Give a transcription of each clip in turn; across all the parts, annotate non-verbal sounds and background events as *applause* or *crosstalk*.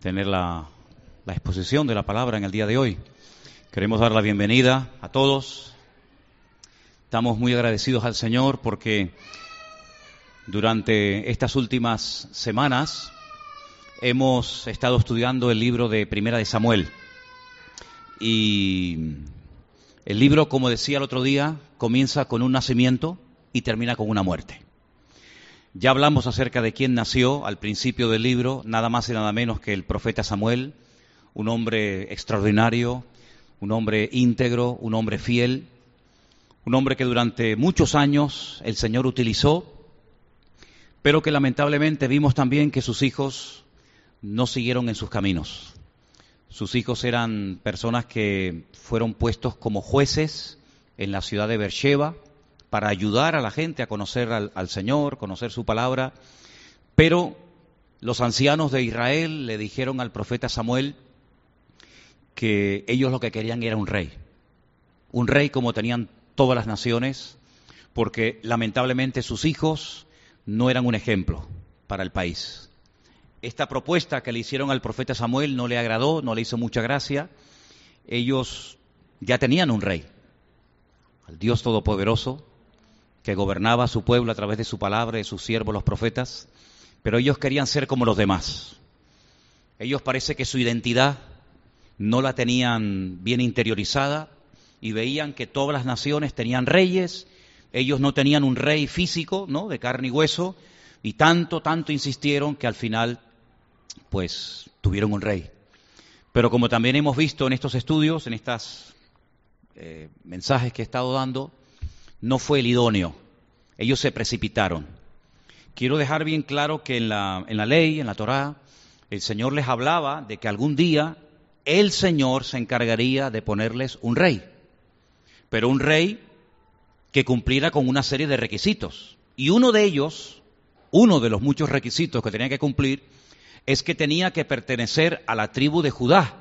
tener la, exposición de la palabra en el día de hoy. Queremos dar la bienvenida a todos. Estamos muy agradecidos al Señor porque durante estas últimas semanas hemos estado estudiando el libro de Primera de Samuel. Y el libro, como decía el otro día, comienza con un nacimiento y termina con una muerte. Ya hablamos acerca de quién nació al principio del libro, nada más y nada menos que el profeta Samuel, un hombre extraordinario, un hombre íntegro, un hombre fiel, un hombre que durante muchos años el Señor utilizó, pero que lamentablemente vimos también que sus hijos no siguieron en sus caminos. Sus hijos eran personas que fueron puestos como jueces en la ciudad de Beersheba para ayudar a la gente a conocer al, Señor, conocer su palabra, pero los ancianos de Israel le dijeron al profeta Samuel, que ellos lo que querían era un rey. Un rey como tenían todas las naciones, porque lamentablemente sus hijos no eran un ejemplo para el país. Esta propuesta que le hicieron al profeta Samuel no le agradó, no le hizo mucha gracia. Ellos ya tenían un rey, al Dios Todopoderoso, que gobernaba a su pueblo a través de su palabra, de sus siervos los profetas, pero ellos querían ser como los demás. Ellos parece que su identidad no la tenían bien interiorizada y veían que todas las naciones tenían reyes, ellos no tenían un rey físico, ¿no? de carne y hueso, y tanto, tanto insistieron que al final, pues, tuvieron un rey. Pero como también hemos visto en estos estudios, en estos eh, mensajes que he estado dando, no fue el idóneo. Ellos se precipitaron. Quiero dejar bien claro que en la, en la ley, en la Torá, el Señor les hablaba de que algún día el Señor se encargaría de ponerles un rey, pero un rey que cumpliera con una serie de requisitos. Y uno de ellos, uno de los muchos requisitos que tenía que cumplir, es que tenía que pertenecer a la tribu de Judá.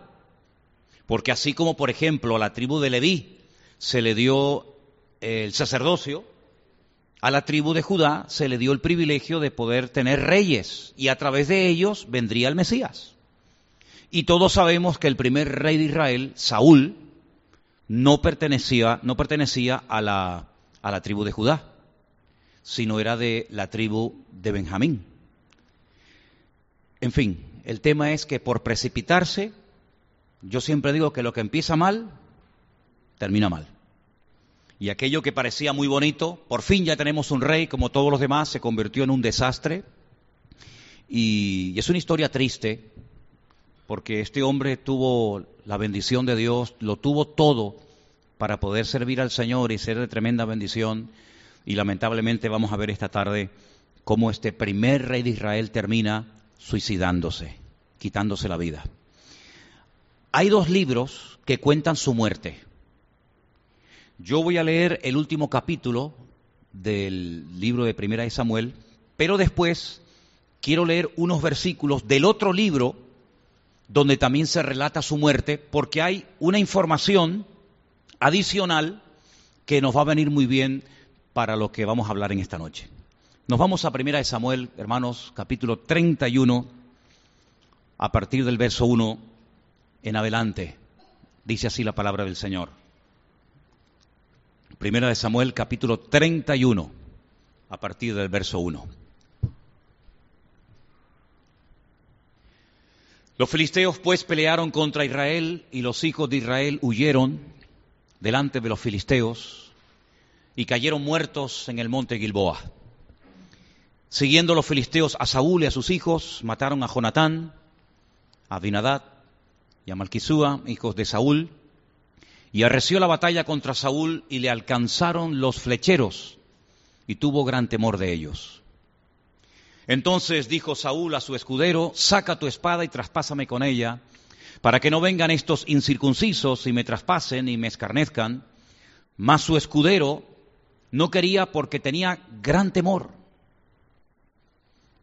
Porque así como, por ejemplo, a la tribu de Leví se le dio el sacerdocio, a la tribu de Judá se le dio el privilegio de poder tener reyes y a través de ellos vendría el Mesías. Y todos sabemos que el primer rey de Israel, Saúl, no pertenecía, no pertenecía a, la, a la tribu de Judá, sino era de la tribu de Benjamín. En fin, el tema es que por precipitarse, yo siempre digo que lo que empieza mal, termina mal. Y aquello que parecía muy bonito, por fin ya tenemos un rey como todos los demás, se convirtió en un desastre. Y es una historia triste, porque este hombre tuvo la bendición de Dios, lo tuvo todo para poder servir al Señor y ser de tremenda bendición. Y lamentablemente vamos a ver esta tarde cómo este primer rey de Israel termina suicidándose, quitándose la vida. Hay dos libros que cuentan su muerte. Yo voy a leer el último capítulo del libro de Primera de Samuel, pero después quiero leer unos versículos del otro libro donde también se relata su muerte, porque hay una información adicional que nos va a venir muy bien para lo que vamos a hablar en esta noche. Nos vamos a Primera de Samuel, hermanos, capítulo 31, a partir del verso 1 en adelante. Dice así la palabra del Señor. Primera de Samuel, capítulo 31, a partir del verso 1. Los filisteos pues pelearon contra Israel y los hijos de Israel huyeron delante de los filisteos y cayeron muertos en el monte Gilboa. Siguiendo los filisteos a Saúl y a sus hijos, mataron a Jonatán, a Abinadad y a Malquisúa, hijos de Saúl, y arreció la batalla contra Saúl y le alcanzaron los flecheros y tuvo gran temor de ellos. Entonces dijo Saúl a su escudero, saca tu espada y traspásame con ella, para que no vengan estos incircuncisos y me traspasen y me escarnezcan. Mas su escudero no quería porque tenía gran temor.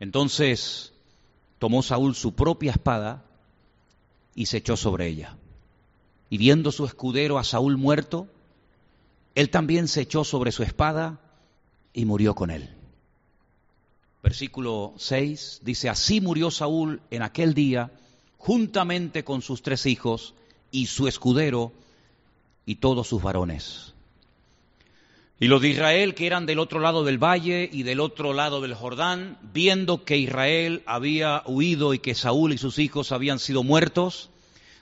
Entonces tomó Saúl su propia espada y se echó sobre ella. Y viendo su escudero a Saúl muerto, él también se echó sobre su espada y murió con él versículo 6, dice, así murió Saúl en aquel día juntamente con sus tres hijos y su escudero y todos sus varones. Y los de Israel, que eran del otro lado del valle y del otro lado del Jordán, viendo que Israel había huido y que Saúl y sus hijos habían sido muertos,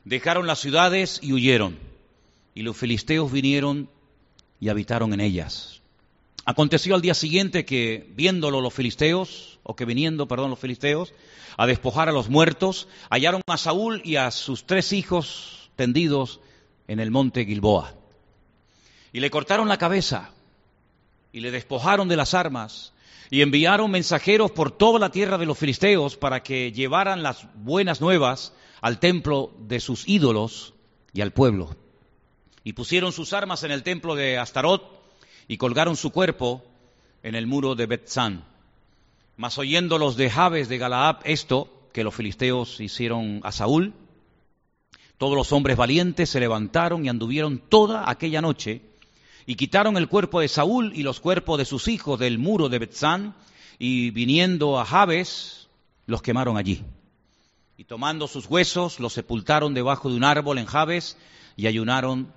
dejaron las ciudades y huyeron. Y los filisteos vinieron y habitaron en ellas. Aconteció al día siguiente que, viéndolo los filisteos, o que viniendo, perdón, los filisteos, a despojar a los muertos, hallaron a Saúl y a sus tres hijos tendidos en el monte Gilboa. Y le cortaron la cabeza y le despojaron de las armas y enviaron mensajeros por toda la tierra de los filisteos para que llevaran las buenas nuevas al templo de sus ídolos y al pueblo. Y pusieron sus armas en el templo de Astarot y colgaron su cuerpo en el muro de Betzán. Mas oyendo los de Jabes de Galaab esto, que los filisteos hicieron a Saúl, todos los hombres valientes se levantaron y anduvieron toda aquella noche y quitaron el cuerpo de Saúl y los cuerpos de sus hijos del muro de Betzán y viniendo a Jabes los quemaron allí. Y tomando sus huesos los sepultaron debajo de un árbol en Jabes y ayunaron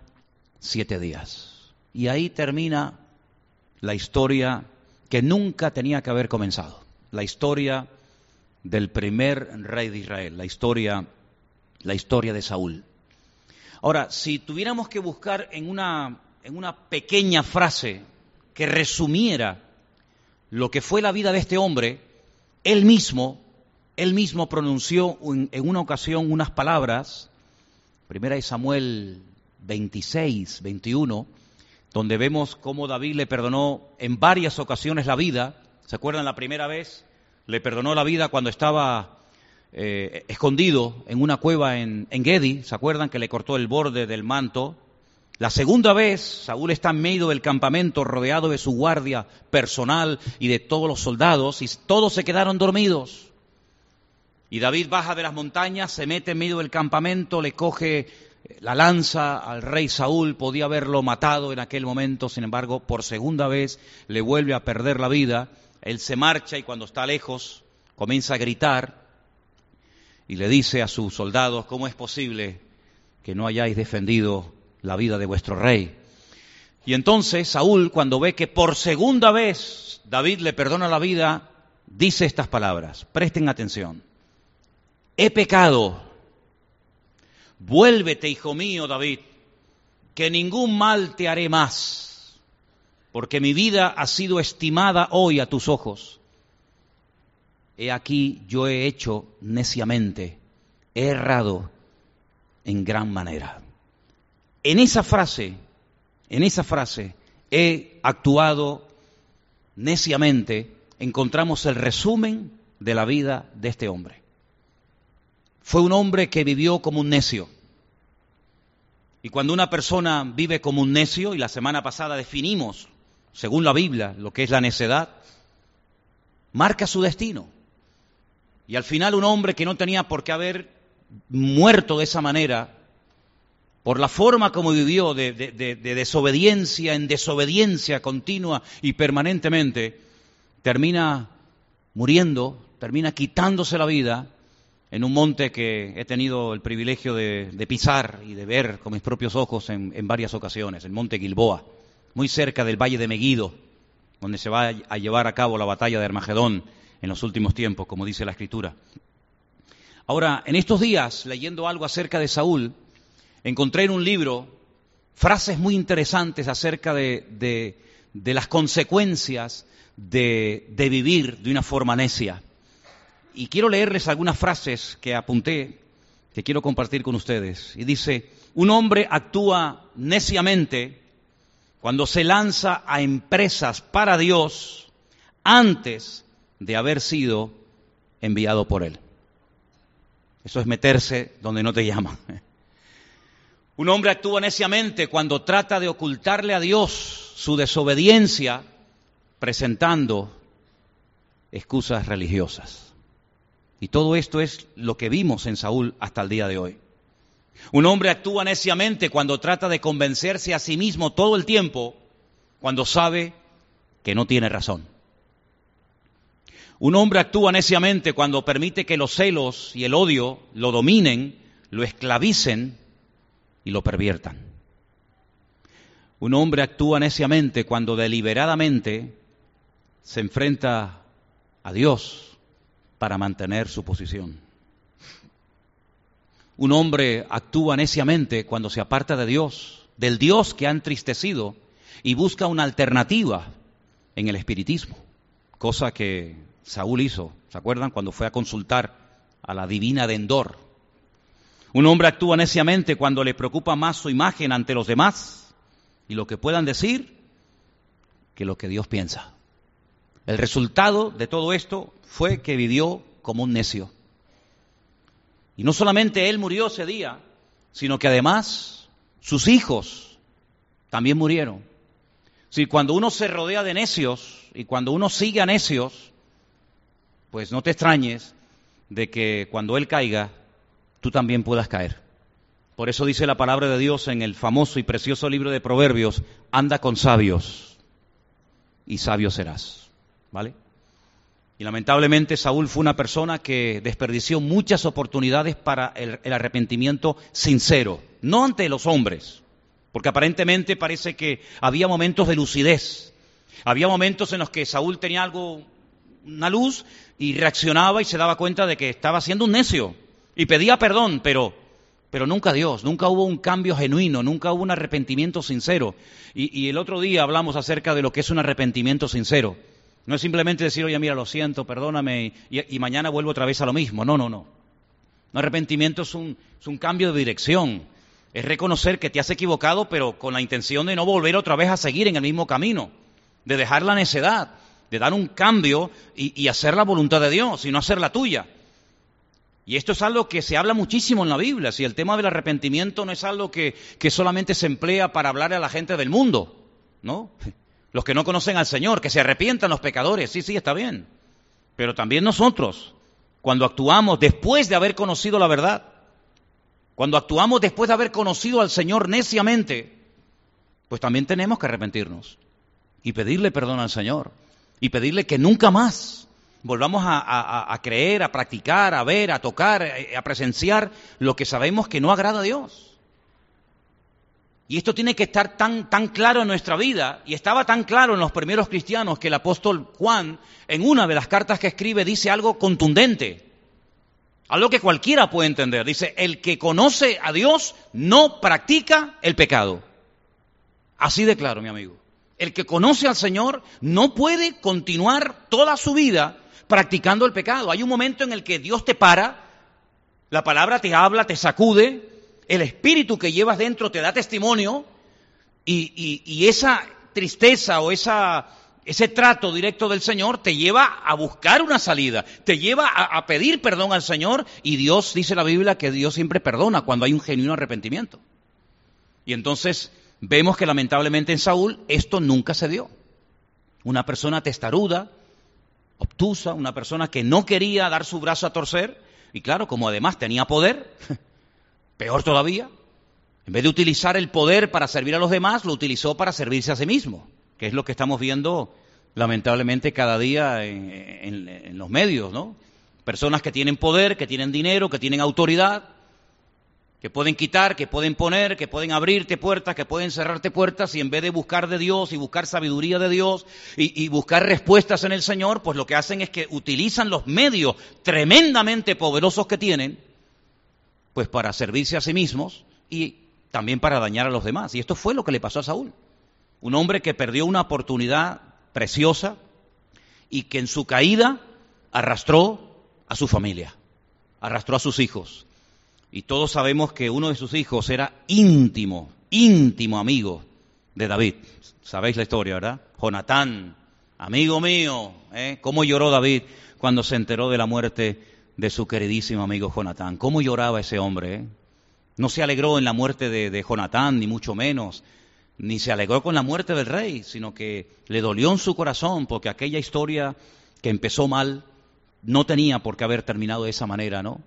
siete días. Y ahí termina la historia que nunca tenía que haber comenzado la historia del primer rey de Israel, la historia, la historia de Saúl. Ahora, si tuviéramos que buscar en una, en una pequeña frase que resumiera lo que fue la vida de este hombre, él mismo, él mismo pronunció en, una ocasión unas palabras, primera de Samuel 26, 21, donde vemos cómo David le perdonó en varias ocasiones la vida, ¿Se acuerdan la primera vez? Le perdonó la vida cuando estaba eh, escondido en una cueva en, en Gedi. ¿Se acuerdan que le cortó el borde del manto? La segunda vez, Saúl está en medio del campamento, rodeado de su guardia personal y de todos los soldados, y todos se quedaron dormidos. Y David baja de las montañas, se mete en medio del campamento, le coge la lanza al rey Saúl, podía haberlo matado en aquel momento, sin embargo, por segunda vez le vuelve a perder la vida. Él se marcha y cuando está lejos comienza a gritar y le dice a sus soldados, ¿cómo es posible que no hayáis defendido la vida de vuestro rey? Y entonces Saúl, cuando ve que por segunda vez David le perdona la vida, dice estas palabras, presten atención, he pecado, vuélvete, hijo mío, David, que ningún mal te haré más porque mi vida ha sido estimada hoy a tus ojos. He aquí yo he hecho neciamente, he errado en gran manera. En esa frase, en esa frase, he actuado neciamente, encontramos el resumen de la vida de este hombre. Fue un hombre que vivió como un necio. Y cuando una persona vive como un necio, y la semana pasada definimos según la Biblia, lo que es la necedad, marca su destino. Y al final un hombre que no tenía por qué haber muerto de esa manera, por la forma como vivió de, desobediencia en desobediencia continua y permanentemente, termina muriendo, termina quitándose la vida en un monte que he tenido el privilegio de, pisar y de ver con mis propios ojos en, varias ocasiones, el monte Gilboa muy cerca del valle de Meguido, donde se va a llevar a cabo la batalla de Armagedón en los últimos tiempos, como dice la Escritura. Ahora, en estos días, leyendo algo acerca de Saúl, encontré en un libro frases muy interesantes acerca de, las consecuencias de vivir de una forma necia. Y quiero leerles algunas frases que apunté, que quiero compartir con ustedes. Y dice, un hombre actúa neciamente cuando se lanza a empresas para Dios antes de haber sido enviado por Él. Eso es meterse donde no te llaman. *laughs* Un hombre actúa neciamente cuando trata de ocultarle a Dios su desobediencia presentando excusas religiosas. Y todo esto es lo que vimos en Saúl hasta el día de hoy. Un hombre actúa neciamente cuando trata de convencerse a sí mismo todo el tiempo cuando sabe que no tiene razón. Un hombre actúa neciamente cuando permite que los celos y el odio lo dominen, lo esclavicen y lo perviertan. Un hombre actúa neciamente cuando deliberadamente se enfrenta a Dios para mantener su posición. Un hombre actúa neciamente cuando se aparta de Dios, del Dios que ha entristecido, y busca una alternativa en el espiritismo, cosa que Saúl hizo, ¿se acuerdan? Cuando fue a consultar a la divina de Endor. Un hombre actúa neciamente cuando le preocupa más su imagen ante los demás y lo que puedan decir que lo que Dios piensa. El resultado de todo esto fue que vivió como un necio. Y no solamente él murió ese día, sino que además sus hijos también murieron. Si cuando uno se rodea de necios y cuando uno sigue a necios, pues no te extrañes de que cuando Él caiga, tú también puedas caer. Por eso dice la palabra de Dios en el famoso y precioso libro de Proverbios, anda con sabios y sabio serás. Y lamentablemente Saúl fue una persona que desperdició muchas oportunidades para el, el, arrepentimiento sincero, no ante los hombres, porque aparentemente parece que había momentos de lucidez, había momentos en los que Saúl tenía algo, una luz y reaccionaba y se daba cuenta de que estaba siendo un necio y pedía perdón, pero, pero nunca Dios, nunca hubo un cambio genuino, nunca hubo un arrepentimiento sincero. Y, el otro día hablamos acerca de lo que es un arrepentimiento sincero. No es simplemente decir, oye, mira, lo siento, perdóname y, mañana vuelvo otra vez a lo mismo. No, no, no. Un arrepentimiento es un, es un cambio de dirección. Es reconocer que te has equivocado, pero con la intención de no volver otra vez a seguir en el mismo camino, de dejar la necedad, de dar un cambio y, hacer la voluntad de Dios y no hacer la tuya. Y esto es algo que se habla muchísimo en la Biblia. Si el tema del arrepentimiento no es algo que, que, solamente se emplea para hablar a la gente del mundo, ¿no? Los que no conocen al Señor, que se arrepientan los pecadores, sí, sí, está bien. Pero también nosotros, cuando actuamos después de haber conocido la verdad, cuando actuamos después de haber conocido al Señor neciamente, pues también tenemos que arrepentirnos y pedirle perdón al Señor y pedirle que nunca más volvamos a, creer, a practicar, a ver, a tocar, eh, a presenciar lo que sabemos que no agrada a Dios. Y esto tiene que estar tan, tan claro en nuestra vida, y estaba tan claro en los primeros cristianos que el apóstol Juan, en una de las cartas que escribe, dice algo contundente, algo que cualquiera puede entender. Dice, el que conoce a Dios no practica el pecado. Así de claro, mi amigo. El que conoce al Señor no puede continuar toda su vida practicando el pecado. Hay un momento en el que Dios te para, la palabra te habla, te sacude, el espíritu que llevas dentro te da testimonio y, esa tristeza o ese trato directo del Señor te lleva a buscar una salida, te lleva a, a pedir perdón al Señor y Dios, dice la Biblia, que Dios siempre perdona cuando hay un genuino arrepentimiento. Y entonces Vemos que lamentablemente en Saúl esto nunca se dio. Una persona testaruda, obtusa, una persona que no quería dar su brazo a torcer, y claro, como además tenía poder, peor todavía, en vez de utilizar el poder para servir a los demás, lo utilizó para servirse a sí mismo, que es lo que estamos viendo lamentablemente cada día en, los medios, ¿no? Personas que tienen poder, que tienen dinero, que tienen autoridad, que pueden quitar, que pueden poner, que pueden abrirte puertas, que pueden cerrarte puertas, y en vez de buscar de Dios y buscar sabiduría de Dios y, buscar respuestas en el Señor, pues lo que hacen es que utilizan los medios tremendamente poderosos que tienen, pues para servirse a sí mismos y también para dañar a los demás. Y esto fue lo que le pasó a Saúl. Un hombre que perdió una oportunidad preciosa y que en su caída arrastró a su familia, arrastró a sus hijos y todos sabemos que uno de sus hijos era íntimo, íntimo amigo de David. Sabéis la historia, ¿verdad? Jonatán, amigo mío. ¿eh? ¿Cómo lloró David cuando se enteró de la muerte de su queridísimo amigo Jonatán? ¿Cómo lloraba ese hombre? Eh? No se alegró en la muerte de, de ni mucho menos, ni se alegró con la muerte del rey, sino que le dolió en su corazón porque aquella historia que empezó mal no tenía por qué haber terminado de esa manera, ¿no?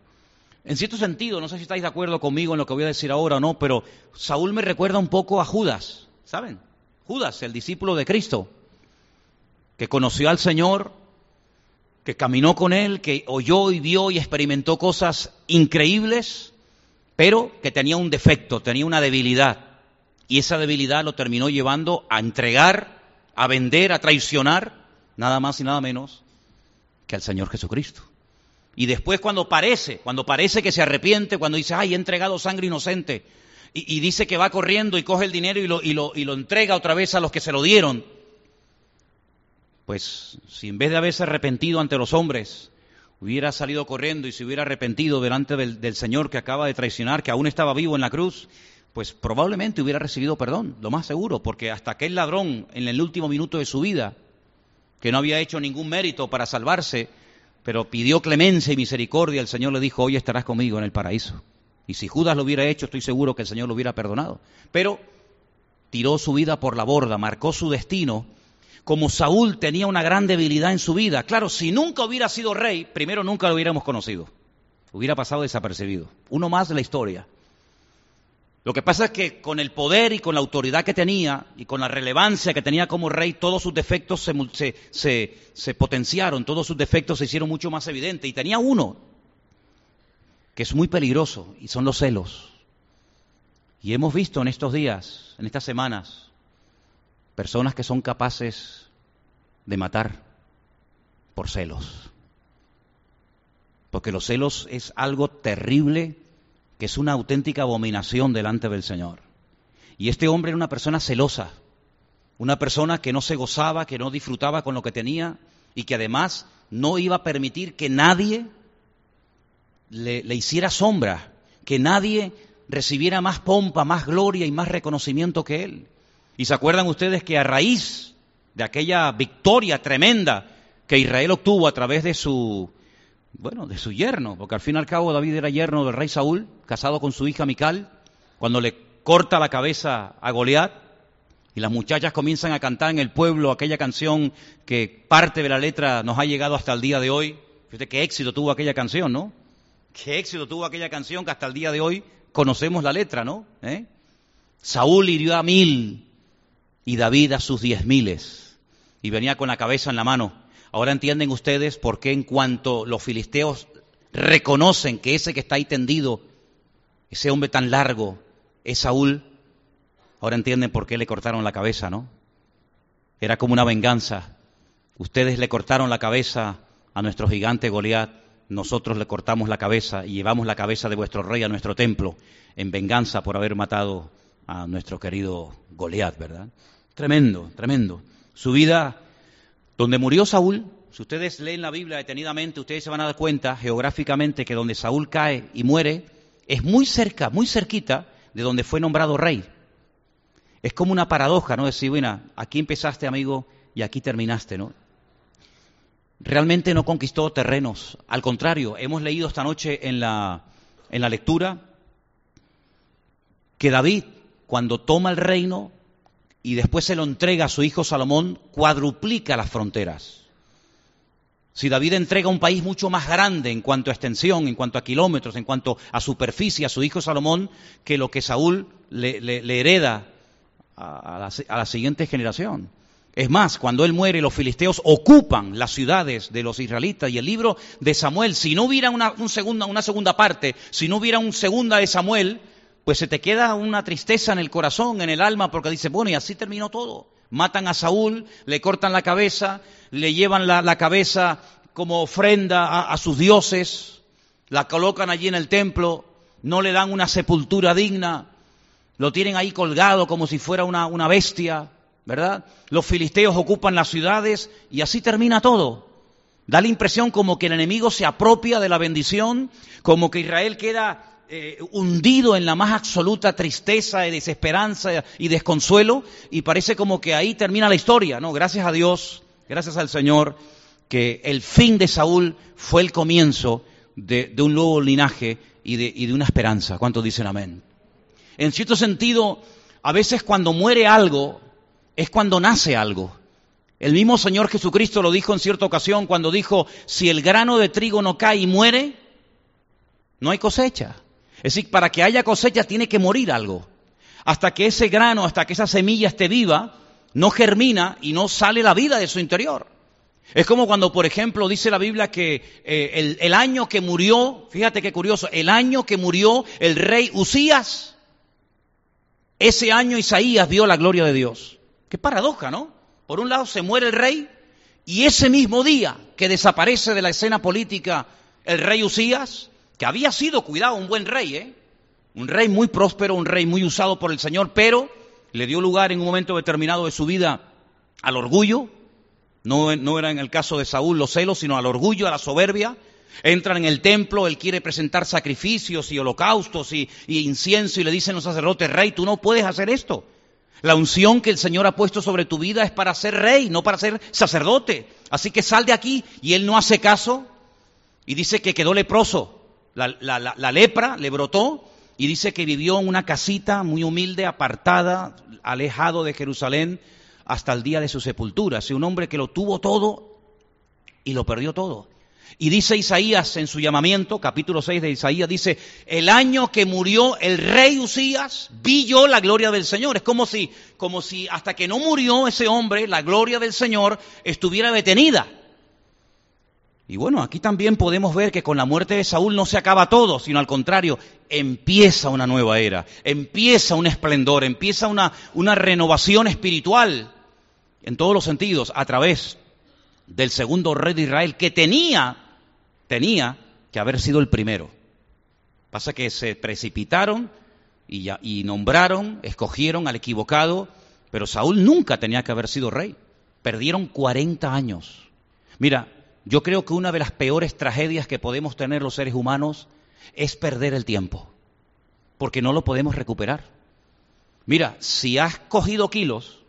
En cierto sentido, no sé si estáis de acuerdo conmigo en lo que voy a decir ahora o no, pero Saúl me recuerda un poco a Judas, ¿saben? Judas, el discípulo de Cristo, que conoció al Señor, que caminó con él, que oyó y vio y experimentó cosas increíbles, pero que tenía un defecto, tenía una debilidad. Y esa debilidad lo terminó llevando a entregar, a vender, a traicionar, nada más y nada menos que al Señor Jesucristo. Y después cuando parece, cuando parece que se arrepiente, cuando dice, ay, he entregado sangre inocente, y, dice que va corriendo y coge el dinero y lo, y, lo, y lo entrega otra vez a los que se lo dieron, pues si en vez de haberse arrepentido ante los hombres, hubiera salido corriendo y se hubiera arrepentido delante del, Señor que acaba de traicionar, que aún estaba vivo en la cruz, pues probablemente hubiera recibido perdón, lo más seguro, porque hasta aquel ladrón en el último minuto de su vida, que no había hecho ningún mérito para salvarse, pero pidió clemencia y misericordia, el Señor le dijo, hoy estarás conmigo en el paraíso. Y si Judas lo hubiera hecho, estoy seguro que el Señor lo hubiera perdonado. Pero tiró su vida por la borda, marcó su destino. Como Saúl tenía una gran debilidad en su vida, claro, si nunca hubiera sido rey, primero nunca lo hubiéramos conocido. Hubiera pasado desapercibido. Uno más de la historia. Lo que pasa es que con el poder y con la autoridad que tenía y con la relevancia que tenía como rey, todos sus defectos se, potenciaron, todos sus defectos se hicieron mucho más evidentes. Y tenía uno que es muy peligroso y son los celos. Y hemos visto en estos días, en estas semanas, personas que son capaces de matar por celos. Porque los celos es algo terrible que es una auténtica abominación delante del Señor. Y este hombre era una persona celosa, una persona que no se gozaba, que no disfrutaba con lo que tenía y que además no iba a permitir que nadie le, hiciera sombra, que nadie recibiera más pompa, más gloria y más reconocimiento que él. Y se acuerdan ustedes que a raíz de aquella victoria tremenda que Israel obtuvo a través de su bueno, de su yerno, porque al fin y al cabo David era yerno del rey Saúl, casado con su hija Mical, cuando le corta la cabeza a Goliat, y las muchachas comienzan a cantar en el pueblo aquella canción que parte de la letra nos ha llegado hasta el día de hoy. Fíjate qué éxito tuvo aquella canción, ¿no? Qué éxito tuvo aquella canción que hasta el día de hoy conocemos la letra, ¿no? ¿Eh? Saúl hirió a mil y David a sus diez miles. Y venía con la cabeza en la mano. Ahora entienden ustedes por qué en cuanto los filisteos reconocen que ese que está ahí tendido, ese hombre tan largo, es Saúl, ahora entienden por qué le cortaron la cabeza, ¿no? Era como una venganza. Ustedes le cortaron la cabeza a nuestro gigante Goliat, nosotros le cortamos la cabeza y llevamos la cabeza de vuestro rey a nuestro templo en venganza por haber matado a nuestro querido Goliat, ¿verdad? Tremendo, tremendo. Su vida donde murió Saúl, si ustedes leen la Biblia detenidamente, ustedes se van a dar cuenta geográficamente que donde Saúl cae y muere es muy cerca, muy cerquita de donde fue nombrado rey. Es como una paradoja, ¿no? Decir, bueno, aquí empezaste, amigo, y aquí terminaste, ¿no? Realmente no conquistó terrenos. Al contrario, hemos leído esta noche en la, en la lectura que David, cuando toma el reino, y después se lo entrega a su hijo Salomón, cuadruplica las fronteras. Si David entrega un país mucho más grande en cuanto a extensión, en cuanto a kilómetros, en cuanto a superficie a su hijo Salomón, que lo que Saúl le, hereda a, la, a la siguiente generación. Es más, cuando él muere, los filisteos ocupan las ciudades de los israelitas. Y el libro de Samuel, si no hubiera una, segunda, una segunda parte, si no hubiera un segunda de Samuel, pues se te queda una tristeza en el corazón, en el alma, porque dices, bueno, y así terminó todo. Matan a Saúl, le cortan la cabeza, le llevan la, cabeza como ofrenda a, sus dioses, la colocan allí en el templo, no le dan una sepultura digna, lo tienen ahí colgado como si fuera una, una bestia, ¿verdad? Los filisteos ocupan las ciudades y así termina todo. Da la impresión como que el enemigo se apropia de la bendición, como que Israel queda eh, hundido en la más absoluta tristeza y desesperanza y desconsuelo y parece como que ahí termina la historia, ¿no? Gracias a Dios, gracias al Señor, que el fin de Saúl fue el comienzo de, un nuevo linaje y de, y de una esperanza. ¿Cuántos dicen amén? En cierto sentido, a veces cuando muere algo, es cuando nace algo. El mismo Señor Jesucristo lo dijo en cierta ocasión cuando dijo, si el grano de trigo no cae y muere, no hay cosecha. Es decir, para que haya cosecha tiene que morir algo. Hasta que ese grano, hasta que esa semilla esté viva, no germina y no sale la vida de su interior. Es como cuando, por ejemplo, dice la Biblia que eh, el, el año que murió, fíjate qué curioso, el año que murió el rey Usías, ese año Isaías vio la gloria de Dios. Qué paradoja, ¿no? Por un lado se muere el rey y ese mismo día que desaparece de la escena política el rey Usías, que había sido, cuidado, un buen rey, ¿eh? Un rey muy próspero, un rey muy usado por el Señor, pero le dio lugar en un momento determinado de su vida al orgullo, no, era en el caso de Saúl los celos, sino al orgullo, a la soberbia. Entran en el templo, él quiere presentar sacrificios y holocaustos y, y incienso y le dicen los sacerdotes, rey, tú no puedes hacer esto. La unción que el Señor ha puesto sobre tu vida es para ser rey, no para ser sacerdote. Así que sal de aquí. Y él no hace caso y dice que quedó leproso. La, lepra le brotó y dice que vivió en una casita muy humilde, apartada, alejado de Jerusalén hasta el día de su sepultura. Es un hombre que lo tuvo todo y lo perdió todo. Y dice Isaías en su llamamiento, capítulo 6 de Isaías, dice, el año que murió el rey Usías, vi yo la gloria del Señor. Es como si, como si hasta que no murió ese hombre, la gloria del Señor estuviera detenida. Y bueno, aquí también podemos ver que con la muerte de Saúl no se acaba todo, sino al contrario, empieza una nueva era, empieza un esplendor, empieza una, una renovación espiritual en todos los sentidos a través del segundo rey de Israel que tenía, tenía que haber sido el primero. Pasa que se precipitaron y, y nombraron, escogieron al equivocado, pero Saúl nunca tenía que haber sido rey. Perdieron 40 años. Mira, yo creo que una de las peores tragedias que podemos tener los seres humanos es perder el tiempo, porque no lo podemos recuperar. Mira, si has cogido kilos,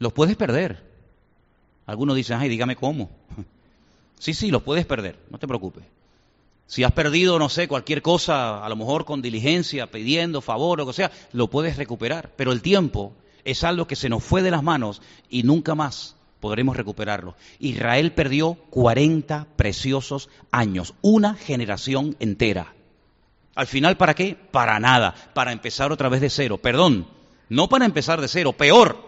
los puedes perder. Algunos dicen, ay, dígame cómo. *laughs* Sí, sí, los puedes perder, no te preocupes. Si has perdido, no sé, cualquier cosa, a lo mejor con diligencia, pidiendo favor o lo que sea, lo puedes recuperar. Pero el tiempo es algo que se nos fue de las manos y nunca más podremos recuperarlo. Israel perdió 40 preciosos años, una generación entera. Al final, ¿para qué? Para nada, para empezar otra vez de cero. Perdón, no para empezar de cero, peor,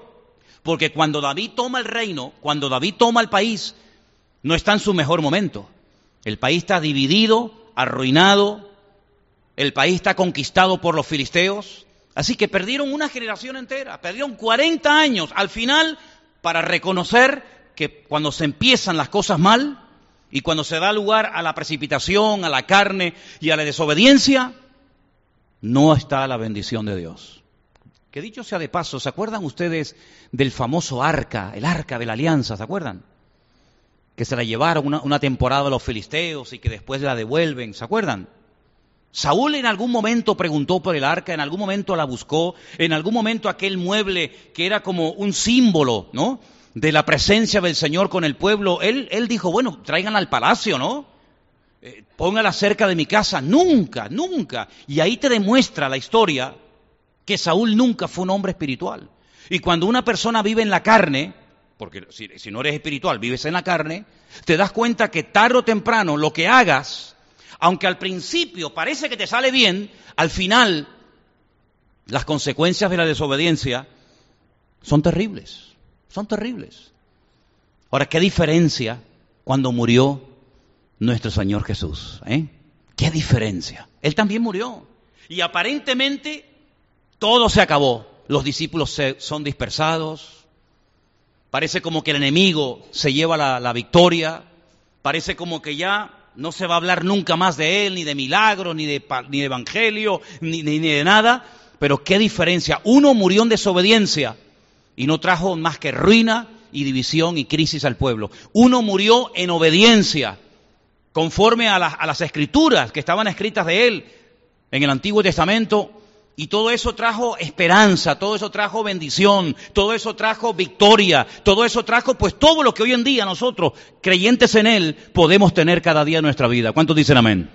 porque cuando David toma el reino, cuando David toma el país, no está en su mejor momento. El país está dividido, arruinado, el país está conquistado por los filisteos. Así que perdieron una generación entera, perdieron 40 años al final para reconocer que cuando se empiezan las cosas mal y cuando se da lugar a la precipitación, a la carne y a la desobediencia, no está la bendición de Dios. Que dicho sea de paso, ¿se acuerdan ustedes del famoso arca, el arca de la alianza, ¿se acuerdan? Que se la llevaron una, temporada a los filisteos y que después la devuelven, ¿se acuerdan? Saúl en algún momento preguntó por el arca, en algún momento la buscó, en algún momento aquel mueble que era como un símbolo, ¿no? De la presencia del Señor con el pueblo, él, él dijo, bueno, traigan al palacio, ¿no? Eh, póngala cerca de mi casa. Nunca, nunca. Y ahí te demuestra la historia que Saúl nunca fue un hombre espiritual. Y cuando una persona vive en la carne, porque si, si, no eres espiritual, vives en la carne, te das cuenta que tarde o temprano lo que hagas, aunque al principio parece que te sale bien, al final las consecuencias de la desobediencia son terribles, son terribles. Ahora, ¿qué diferencia cuando murió nuestro Señor Jesús? ¿eh? ¿Qué diferencia? Él también murió. Y aparentemente todo se acabó. Los discípulos se, son dispersados. Parece como que el enemigo se lleva la, la, victoria. Parece como que ya no se va a hablar nunca más de él, ni de milagro, ni de, ni evangelio, ni, ni, ni de nada. Pero qué diferencia. Uno murió en desobediencia y no trajo más que ruina y división y crisis al pueblo. Uno murió en obediencia, conforme a, la, a las escrituras que estaban escritas de él en el Antiguo Testamento y todo eso trajo esperanza, todo eso trajo bendición, todo eso trajo victoria, todo eso trajo pues todo lo que hoy en día nosotros, creyentes en Él, podemos tener cada día en nuestra vida. ¿Cuántos dicen amén?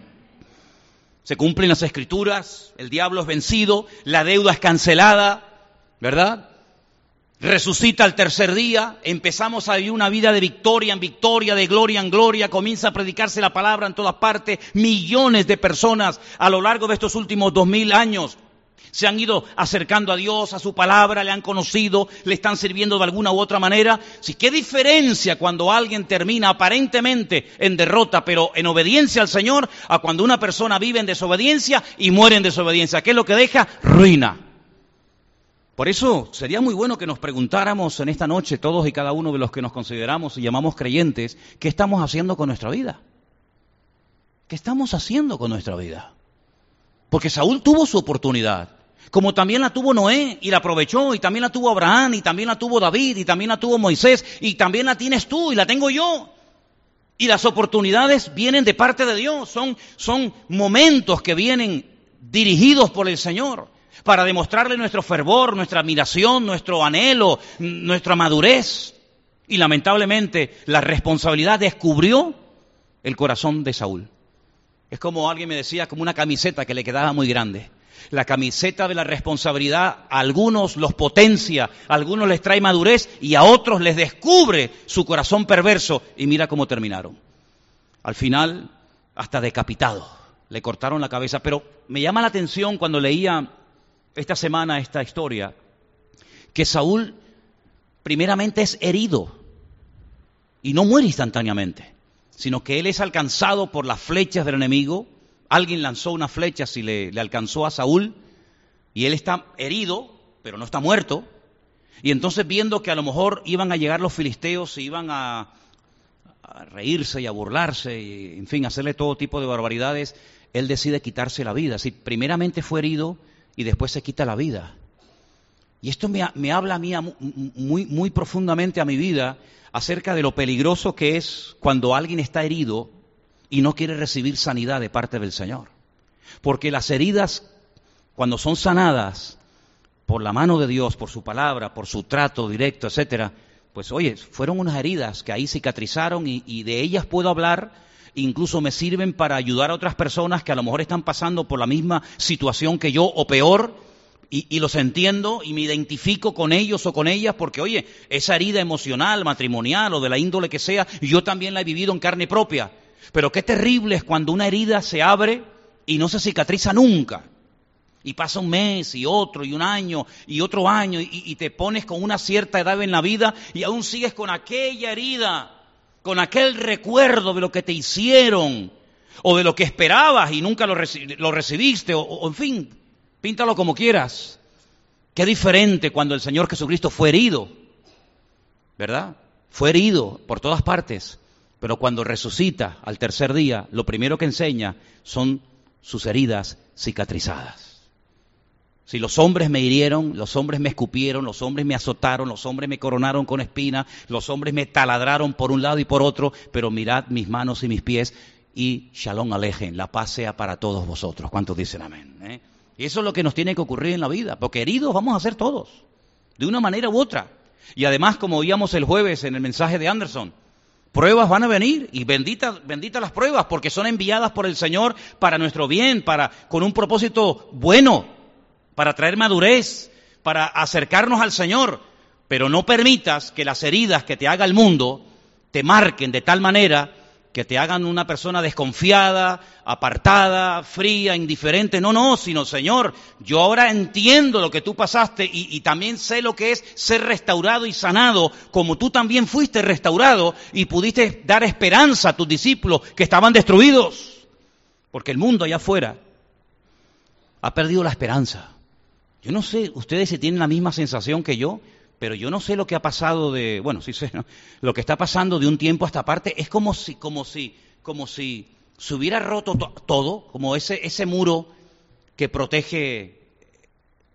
Se cumplen las escrituras, el diablo es vencido, la deuda es cancelada, ¿verdad? Resucita al tercer día, empezamos a vivir una vida de victoria en victoria, de gloria en gloria, comienza a predicarse la palabra en todas partes, millones de personas a lo largo de estos últimos dos mil años se han ido acercando a Dios, a su palabra, le han conocido, le están sirviendo de alguna u otra manera. Sí, qué diferencia cuando alguien termina aparentemente en derrota, pero en obediencia al Señor, a cuando una persona vive en desobediencia y muere en desobediencia. ¿Qué es lo que deja? Ruina. Por eso sería muy bueno que nos preguntáramos en esta noche, todos y cada uno de los que nos consideramos y llamamos creyentes, ¿qué estamos haciendo con nuestra vida? ¿Qué estamos haciendo con nuestra vida? Porque Saúl tuvo su oportunidad como también la tuvo Noé y la aprovechó, y también la tuvo Abraham, y también la tuvo David, y también la tuvo Moisés, y también la tienes tú, y la tengo yo. Y las oportunidades vienen de parte de Dios, son, son momentos que vienen dirigidos por el Señor para demostrarle nuestro fervor, nuestra admiración, nuestro anhelo, nuestra madurez. Y lamentablemente la responsabilidad descubrió el corazón de Saúl. Es como alguien me decía, como una camiseta que le quedaba muy grande. La camiseta de la responsabilidad a algunos los potencia, a algunos les trae madurez y a otros les descubre su corazón perverso. Y mira cómo terminaron. Al final, hasta decapitado. Le cortaron la cabeza. Pero me llama la atención cuando leía esta semana esta historia, que Saúl primeramente es herido y no muere instantáneamente, sino que él es alcanzado por las flechas del enemigo alguien lanzó una flecha si le, alcanzó a Saúl y él está herido, pero no está muerto. Y entonces viendo que a lo mejor iban a llegar los filisteos y iban a, reírse y a burlarse y, en fin, hacerle todo tipo de barbaridades, él decide quitarse la vida. Así, primeramente fue herido y después se quita la vida. Y esto me, me habla a mí muy, muy profundamente a mi vida acerca de lo peligroso que es cuando alguien está herido y no quiere recibir sanidad de parte del Señor. Porque las heridas, cuando son sanadas por la mano de Dios, por su palabra, por su trato directo, etcétera, pues oye, fueron unas heridas que ahí cicatrizaron y, de ellas puedo hablar incluso me sirven para ayudar a otras personas que a lo mejor están pasando por la misma situación que yo o peor, y, y, los entiendo y me identifico con ellos o con ellas porque, oye, esa herida emocional, matrimonial o de la índole que sea, yo también la he vivido en carne propia. Pero qué terrible es cuando una herida se abre y no se cicatriza nunca. Y pasa un mes y otro y un año y otro año y, te pones con una cierta edad en la vida y aún sigues con aquella herida, con aquel recuerdo de lo que te hicieron o de lo que esperabas y nunca lo, recibiste o, en fin, píntalo como quieras. Qué diferente cuando el Señor Jesucristo fue herido, ¿verdad? Fue herido por todas partes pero cuando resucita al tercer día, lo primero que enseña son sus heridas cicatrizadas. Si los hombres me hirieron, los hombres me escupieron, los hombres me azotaron, los hombres me coronaron con espina, los hombres me taladraron por un lado y por otro, pero mirad mis manos y mis pies y shalom alejen, la paz sea para todos vosotros. ¿Cuántos dicen amén? Eh? Eso es lo que nos tiene que ocurrir en la vida, porque heridos vamos a ser todos, de una manera u otra. Y además, como oíamos el jueves en el mensaje de Anderson, Pruebas van a venir y benditas benditas las pruebas porque son enviadas por el Señor para nuestro bien, para con un propósito bueno, para traer madurez, para acercarnos al Señor. Pero no permitas que las heridas que te haga el mundo te marquen de tal manera que te hagan una persona desconfiada, apartada, fría, indiferente. No, no, sino Señor, yo ahora entiendo lo que tú pasaste y, y, también sé lo que es ser restaurado y sanado, como tú también fuiste restaurado y pudiste dar esperanza a tus discípulos que estaban destruidos. Porque el mundo allá afuera ha perdido la esperanza. Yo no sé, ustedes si tienen la misma sensación que yo, pero yo no sé lo que ha pasado de, bueno, sí sé, lo que está pasando de un tiempo a esta parte, es como si, como si, como si se hubiera roto todo, como ese, ese muro que protege,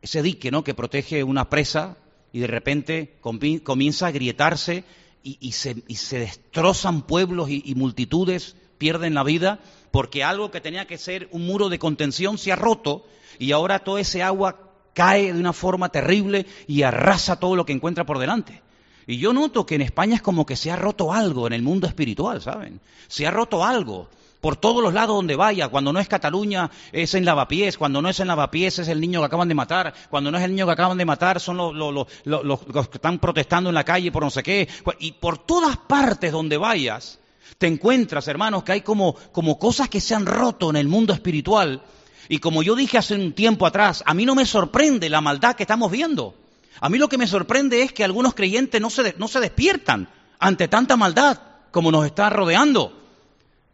ese dique, ¿no? Que protege una presa y de repente comienza a grietarse y, se, y se, destrozan pueblos y multitudes, pierden la vida, porque algo que tenía que ser un muro de contención se ha roto y ahora todo ese agua cae de una forma terrible y arrasa todo lo que encuentra por delante. Y yo noto que en España es como que se ha roto algo en el mundo espiritual, ¿saben? Se ha roto algo por todos los lados donde vaya. Cuando no es Cataluña es en Lavapiés, cuando no es en Lavapiés es el niño que acaban de matar, cuando no es el niño que acaban de matar son los, los que están protestando en la calle por no sé qué. Y por todas partes donde vayas te encuentras, hermanos, que hay como, como cosas que se han roto en el mundo espiritual Y como yo dije hace un tiempo atrás, a mí no me sorprende la maldad que estamos viendo. A mí lo que me sorprende es que algunos creyentes no se, no se despiertan ante tanta maldad como nos está rodeando.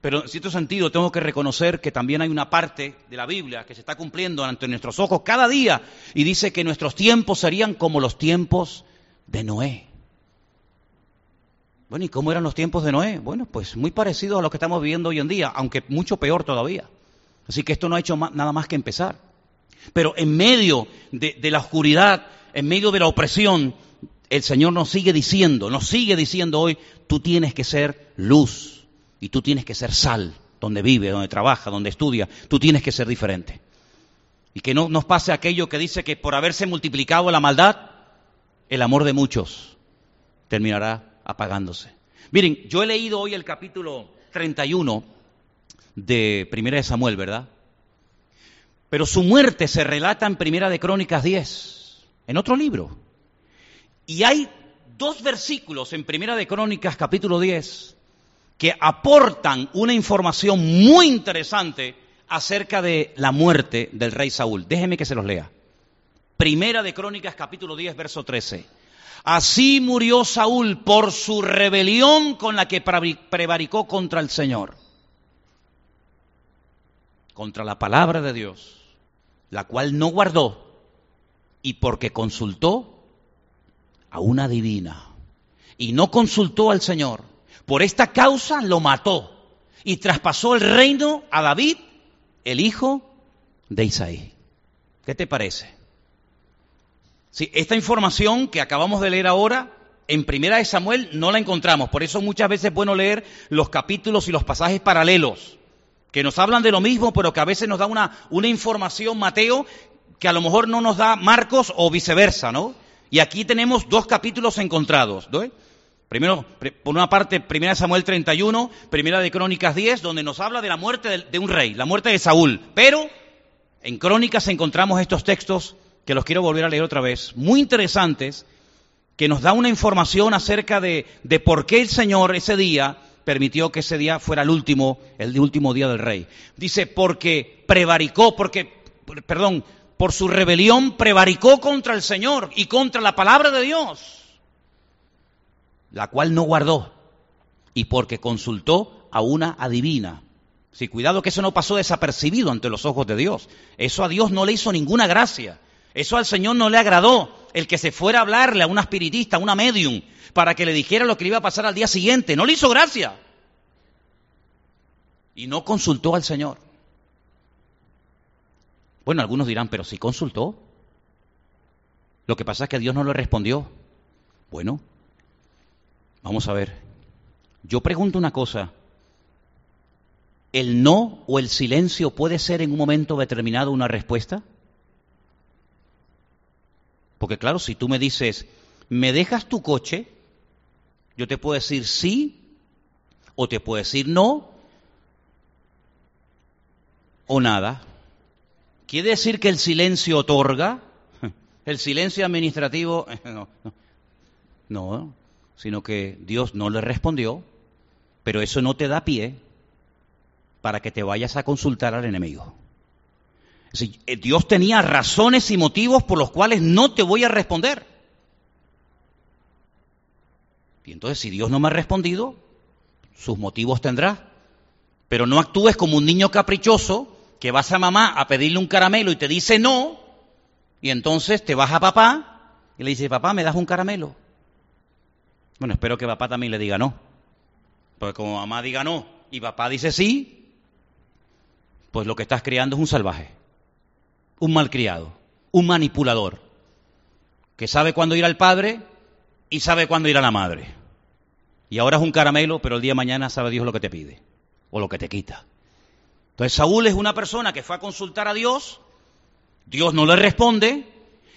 Pero en cierto sentido tengo que reconocer que también hay una parte de la Biblia que se está cumpliendo ante nuestros ojos cada día y dice que nuestros tiempos serían como los tiempos de Noé. Bueno, ¿y cómo eran los tiempos de Noé? Bueno, pues muy parecido a lo que estamos viviendo hoy en día, aunque mucho peor todavía. Así que esto no ha hecho nada más que empezar. Pero en medio de, la oscuridad, en medio de la opresión, el Señor nos sigue diciendo, nos sigue diciendo hoy, tú tienes que ser luz y tú tienes que ser sal, donde vive, donde trabaja, donde estudia, tú tienes que ser diferente. Y que no nos pase aquello que dice que por haberse multiplicado la maldad, el amor de muchos terminará apagándose. Miren, yo he leído hoy el capítulo 31 de Primera de Samuel, ¿verdad? Pero su muerte se relata en Primera de Crónicas 10, en otro libro. Y hay dos versículos en Primera de Crónicas capítulo 10 que aportan una información muy interesante acerca de la muerte del rey Saúl. Déjeme que se los lea. Primera de Crónicas capítulo 10, verso 13. Así murió Saúl por su rebelión con la que prevaricó contra el Señor, contra la palabra de Dios, la cual no guardó y porque consultó a una divina y no consultó al Señor por esta causa lo mató y traspasó el reino a David, el hijo de Isaí. ¿Qué te parece? Sí, esta información que acabamos de leer ahora en Primera de Samuel no la encontramos, por eso muchas veces es bueno leer los capítulos y los pasajes paralelos, que nos hablan de lo mismo, pero que a veces nos da una, una información, Mateo, que a lo mejor no nos da Marcos o viceversa, ¿no? Y aquí tenemos dos capítulos encontrados, ¿no? Primero, por una parte, Primera de Samuel 31, Primera de Crónicas 10, donde nos habla de la muerte de, un rey, la muerte de Saúl. Pero en Crónicas encontramos estos textos que los quiero volver a leer otra vez, muy interesantes, que nos da una información acerca de, de por qué el Señor ese día permitió que ese día fuera el último, el último día del rey. Dice, porque prevaricó, porque, perdón, por su rebelión prevaricó contra el Señor y contra la palabra de Dios la cual no guardó, y porque consultó a una adivina. Sí, cuidado que eso no pasó desapercibido ante los ojos de Dios. Eso a Dios no le hizo ninguna gracia. Eso al Señor no le agradó. El que se fuera a hablarle a una espiritista, a una medium, para que le dijera lo que le iba a pasar al día siguiente. No le hizo gracia. Y no consultó al Señor. Bueno, algunos dirán, pero si consultó. Lo que pasa es que Dios no le respondió. Bueno, Vamos a ver. Yo pregunto una cosa. ¿El no o el silencio puede ser en un momento determinado una respuesta? Porque claro, si tú me dices, ¿me dejas tu coche? Yo te puedo decir sí o te puedo decir no o nada. ¿Quiere decir que el silencio otorga? *laughs* ¿El silencio administrativo? *laughs* No, no. no sino que Dios no le respondió, pero eso no te da pie para que te vayas a consultar al enemigo. Eh, Dios tenía razones y motivos por los cuales no te voy a responder. Y entonces si Dios no me ha respondido, sus motivos tendrá. Pero no actúes como un niño caprichoso que vas a mamá a pedirle un caramelo y te dice no, y entonces te vas a papá y le dices, papá, ¿me das un caramelo? Bueno, espero que papá también le diga no. Porque como mamá diga no y papá dice sí, pues lo que estás criando es un salvaje, un malcriado, un manipulador, que sabe cuándo ir al padre y sabe cuándo ir a la madre. Y ahora es un caramelo, pero el día de mañana sabe Dios lo que te pide o lo que te quita. Entonces Saúl es una persona que fue a consultar a Dios, Dios no le responde,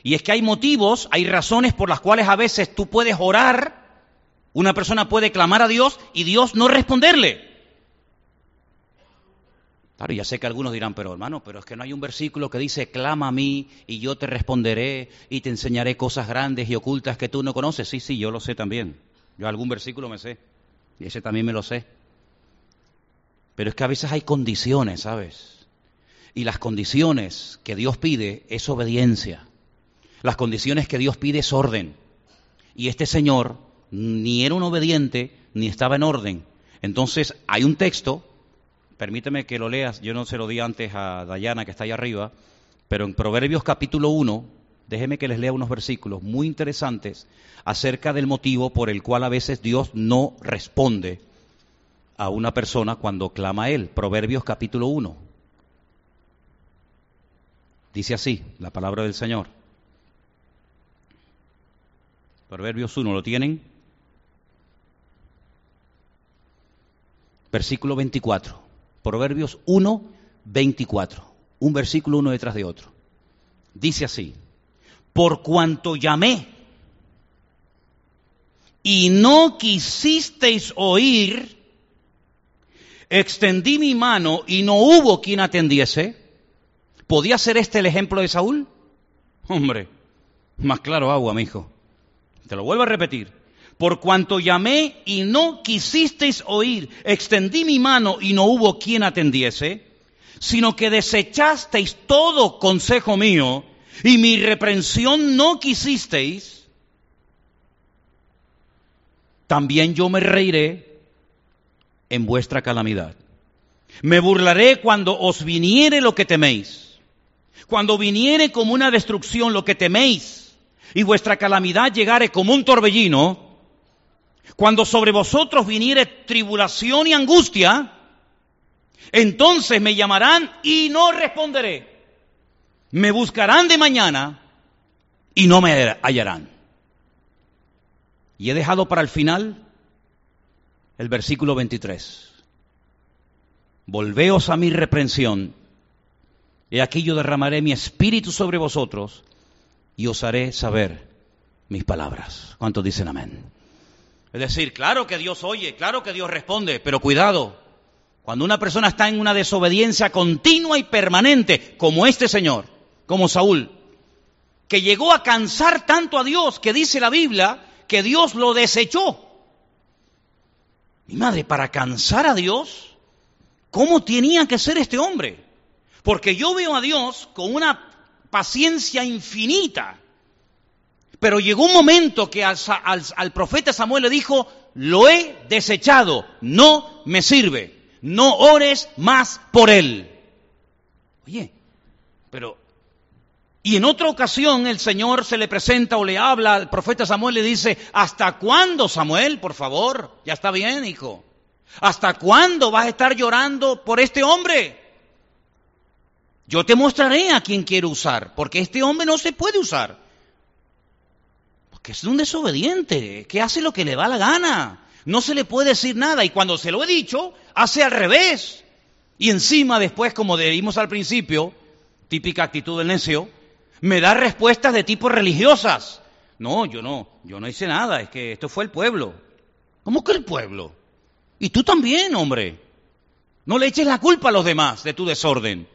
y es que hay motivos, hay razones por las cuales a veces tú puedes orar una persona puede clamar a Dios y Dios no responderle. Claro, ya sé que algunos dirán, pero hermano, pero es que no hay un versículo que dice, clama a mí y yo te responderé y te enseñaré cosas grandes y ocultas que tú no conoces. Sí, sí, yo lo sé también. Yo algún versículo me sé. Y ese también me lo sé. Pero es que a veces hay condiciones, ¿sabes? Y las condiciones que Dios pide es obediencia. Las condiciones que Dios pide es orden. Y este señor ni era un obediente ni estaba en orden. Entonces hay un texto, permíteme que lo leas, yo no se lo di antes a Dayana que está ahí arriba, pero en Proverbios capítulo 1, déjeme que les lea unos versículos muy interesantes acerca del motivo por el cual a veces Dios no responde a una persona cuando clama a Él. Proverbios capítulo 1. Dice así la palabra del Señor. Proverbios 1, ¿lo tienen? Versículo 24. Proverbios 1, 24. Un versículo uno detrás de otro. Dice así, por cuanto llamé y no quisisteis oír, extendí mi mano y no hubo quien atendiese. ¿Podía ser este el ejemplo de Saúl? Hombre, más claro agua, mi. Te lo vuelvo a repetir. Por cuanto llamé y no quisisteis oír, extendí mi mano y no hubo quien atendiese, sino que desechasteis todo consejo mío y mi reprensión no quisisteis, también yo me reiré en vuestra calamidad. Me burlaré cuando os viniere lo que teméis, cuando viniere como una destrucción lo que teméis, y vuestra calamidad llegare como un torbellino, cuando sobre vosotros viniere tribulación y angustia, entonces me llamarán y no responderé. Me buscarán de mañana y no me hallarán. Y he dejado para el final el versículo 23. Volveos a mi reprensión, y aquí yo derramaré mi espíritu sobre vosotros y os haré saber mis palabras. ¿Cuántos dicen amén? Es decir, claro que Dios oye, claro que Dios responde, pero cuidado, cuando una persona está en una desobediencia continua y permanente, como este señor, como Saúl, que llegó a cansar tanto a Dios que dice la Biblia que Dios lo desechó. Mi madre, para cansar a Dios, ¿cómo tenía que ser este hombre? Porque yo veo a Dios con una paciencia infinita pero llegó un momento que al, profeta Samuel le dijo, lo he desechado, no me sirve, no ores más por él. Oye, pero... Y en otra ocasión el Señor se le presenta o le habla al profeta Samuel y le dice, ¿hasta cuándo Samuel, por favor? Ya está bien, hijo. ¿Hasta cuándo vas a estar llorando por este hombre? Yo te mostraré a quién quiero usar, porque este hombre no se puede usar que es un desobediente, que hace lo que le va la gana. No se le puede decir nada y cuando se lo he dicho, hace al revés. Y encima después, como dijimos al principio, típica actitud del necio, me da respuestas de tipo religiosas. No, yo no, yo no hice nada, es que esto fue el pueblo. ¿Cómo que el pueblo? Y tú también, hombre. No le eches la culpa a los demás de tu desorden.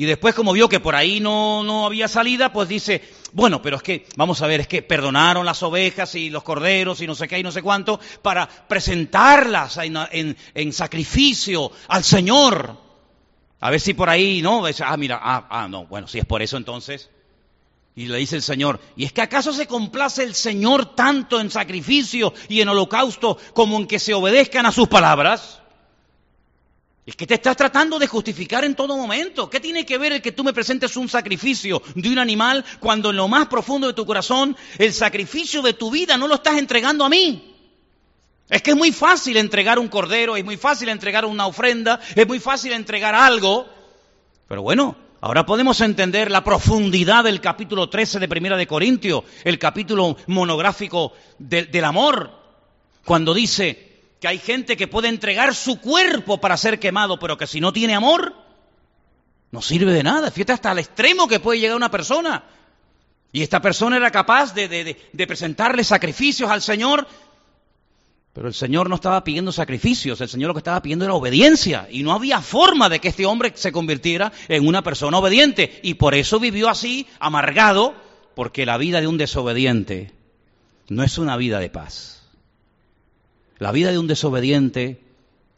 Y después, como vio que por ahí no, no había salida, pues dice, bueno, pero es que, vamos a ver, es que perdonaron las ovejas y los corderos y no sé qué y no sé cuánto para presentarlas en, sacrificio al Señor. A ver si por ahí, ¿no? Ah, mira, ah, ah, no, bueno, si es por eso entonces. Y le dice el Señor, ¿y es que acaso se complace el Señor tanto en sacrificio y en holocausto como en que se obedezcan a sus palabras? Es que te estás tratando de justificar en todo momento. ¿Qué tiene que ver el que tú me presentes un sacrificio de un animal cuando en lo más profundo de tu corazón el sacrificio de tu vida no lo estás entregando a mí? Es que es muy fácil entregar un cordero, es muy fácil entregar una ofrenda, es muy fácil entregar algo. Pero bueno, ahora podemos entender la profundidad del capítulo 13 de Primera de Corintios, el capítulo monográfico del amor, cuando dice, que hay gente que puede entregar su cuerpo para ser quemado, pero que si no tiene amor, no sirve de nada. Fíjate hasta el extremo que puede llegar una persona. Y esta persona era capaz de, de, presentarle sacrificios al Señor, pero el Señor no estaba pidiendo sacrificios, el Señor lo que estaba pidiendo era obediencia. Y no había forma de que este hombre se convirtiera en una persona obediente. Y por eso vivió así, amargado, porque la vida de un desobediente no es una vida de paz. La vida de un desobediente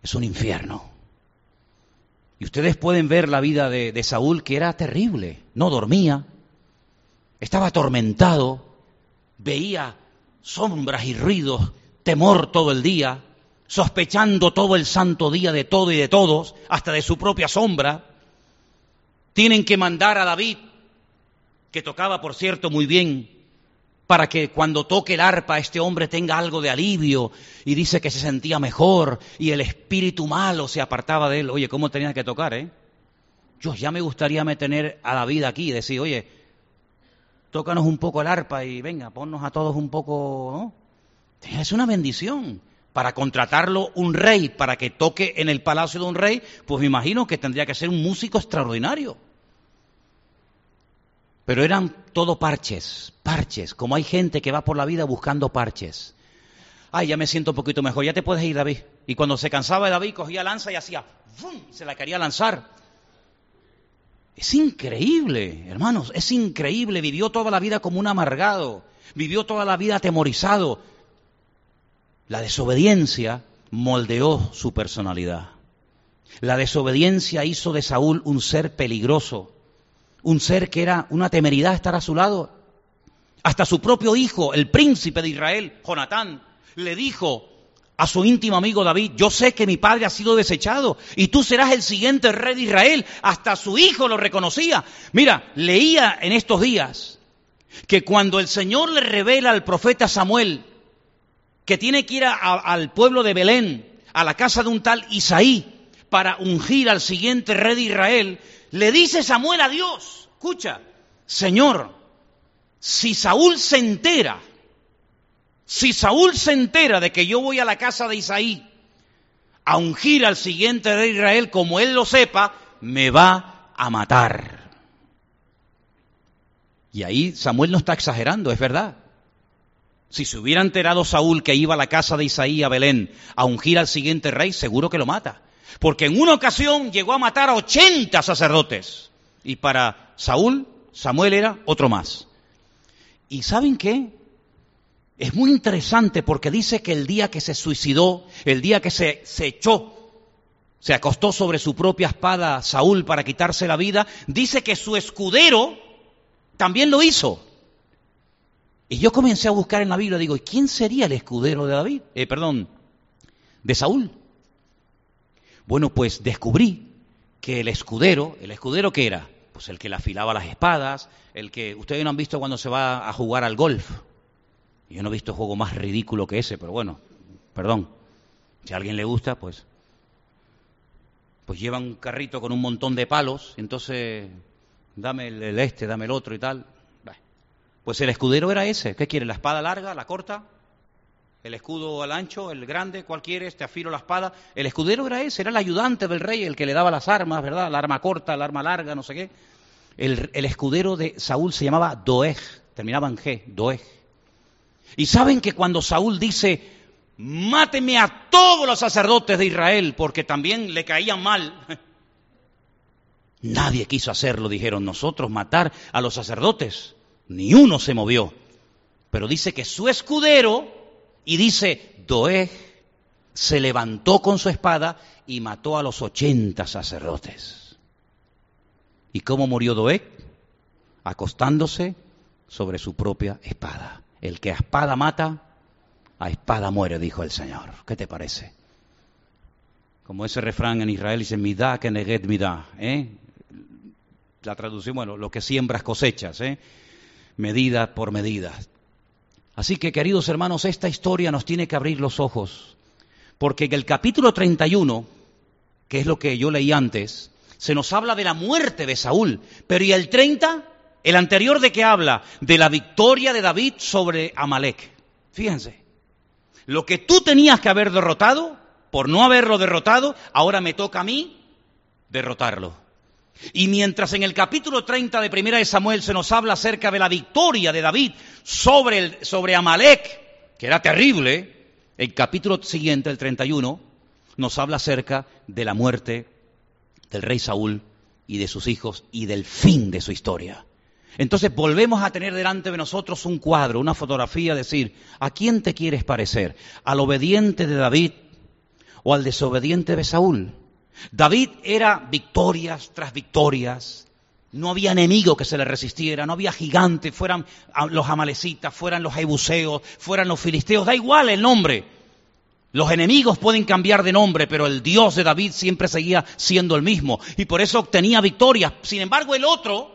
es un infierno. Y ustedes pueden ver la vida de, Saúl que era terrible. No dormía, estaba atormentado, veía sombras y ruidos, temor todo el día, sospechando todo el santo día de todo y de todos, hasta de su propia sombra. Tienen que mandar a David, que tocaba, por cierto, muy bien, para que cuando toque el arpa este hombre tenga algo de alivio y dice que se sentía mejor y el espíritu malo se apartaba de él. Oye, ¿cómo tenía que tocar, eh? Yo ya me gustaría meter a David aquí y decir, oye, tócanos un poco el arpa y venga, ponnos a todos un poco, ¿no? Es una bendición. Para contratarlo un rey, para que toque en el palacio de un rey, pues me imagino que tendría que ser un músico extraordinario. Pero eran todo parches, parches, como hay gente que va por la vida buscando parches. Ay, ya me siento un poquito mejor, ya te puedes ir, David. Y cuando se cansaba de David, cogía lanza y hacía, ¡fum! se la quería lanzar. Es increíble, hermanos, es increíble. Vivió toda la vida como un amargado, vivió toda la vida atemorizado. La desobediencia moldeó su personalidad. La desobediencia hizo de Saúl un ser peligroso, un ser que era una temeridad estar a su lado. Hasta su propio hijo, el príncipe de Israel, Jonatán, le dijo a su íntimo amigo David, yo sé que mi padre ha sido desechado y tú serás el siguiente rey de Israel. Hasta su hijo lo reconocía. Mira, leía en estos días que cuando el Señor le revela al profeta Samuel que tiene que ir al pueblo de Belén, a la casa de un tal Isaí, para ungir al siguiente rey de Israel, le dice Samuel a Dios, escucha, Señor, si Saúl se entera, si Saúl se entera de que yo voy a la casa de Isaí a ungir al siguiente rey de Israel, como él lo sepa, me va a matar. Y ahí Samuel no está exagerando, es verdad. Si se hubiera enterado Saúl que iba a la casa de Isaí a Belén a ungir al siguiente rey, seguro que lo mata. Porque en una ocasión llegó a matar a 80 sacerdotes. Y para Saúl, Samuel era otro más. ¿Y saben qué? Es muy interesante porque dice que el día que se suicidó, el día que se, se echó, se acostó sobre su propia espada Saúl para quitarse la vida, dice que su escudero también lo hizo. Y yo comencé a buscar en la Biblia, digo, ¿y quién sería el escudero de David? Eh, perdón, de Saúl. Bueno, pues descubrí que el escudero, ¿el escudero qué era? Pues el que le afilaba las espadas, el que ustedes no han visto cuando se va a jugar al golf. Yo no he visto juego más ridículo que ese, pero bueno, perdón. Si a alguien le gusta, pues pues lleva un carrito con un montón de palos, entonces dame el este, dame el otro y tal. Pues el escudero era ese. ¿Qué quiere? ¿La espada larga, la corta? ¿El escudo al ancho, el grande? ¿Cuál quieres? Te afilo la espada. El escudero era ese, era el ayudante del rey, el que le daba las armas, ¿verdad? La arma corta, la arma larga, no sé qué. El, el escudero de Saúl se llamaba Doeg, terminaba en G, Doeg. Y saben que cuando Saúl dice, máteme a todos los sacerdotes de Israel, porque también le caían mal, *laughs* nadie quiso hacerlo, dijeron nosotros, matar a los sacerdotes ni uno se movió. Pero dice que su escudero, y dice, Doeg se levantó con su espada y mató a los ochenta sacerdotes. ¿Y cómo murió Doeg? Acostándose sobre su propia espada. El que a espada mata, a espada muere, dijo el Señor. ¿Qué te parece? Como ese refrán en Israel dice, midá que neget midá. ¿eh? La traducción, bueno, lo que siembras cosechas. ¿eh? medida por medida. Así que, queridos hermanos, esta historia nos tiene que abrir los ojos, porque en el capítulo 31, que es lo que yo leí antes, se nos habla de la muerte de Saúl, pero ¿y el 30? El anterior de qué habla? De la victoria de David sobre Amalek. Fíjense, lo que tú tenías que haber derrotado, por no haberlo derrotado, ahora me toca a mí derrotarlo. Y mientras en el capítulo 30 de Primera de Samuel se nos habla acerca de la victoria de David sobre, sobre Amalek, que era terrible, el capítulo siguiente, el 31, nos habla acerca de la muerte del rey Saúl y de sus hijos y del fin de su historia. Entonces volvemos a tener delante de nosotros un cuadro, una fotografía, decir, ¿a quién te quieres parecer? ¿Al obediente de David o al desobediente de Saúl? David era victorias tras victorias. No había enemigo que se le resistiera, no había gigante, fueran los amalecitas, fueran los jebuseos, fueran los filisteos, da igual el nombre. Los enemigos pueden cambiar de nombre, pero el Dios de David siempre seguía siendo el mismo y por eso obtenía victorias. Sin embargo, el otro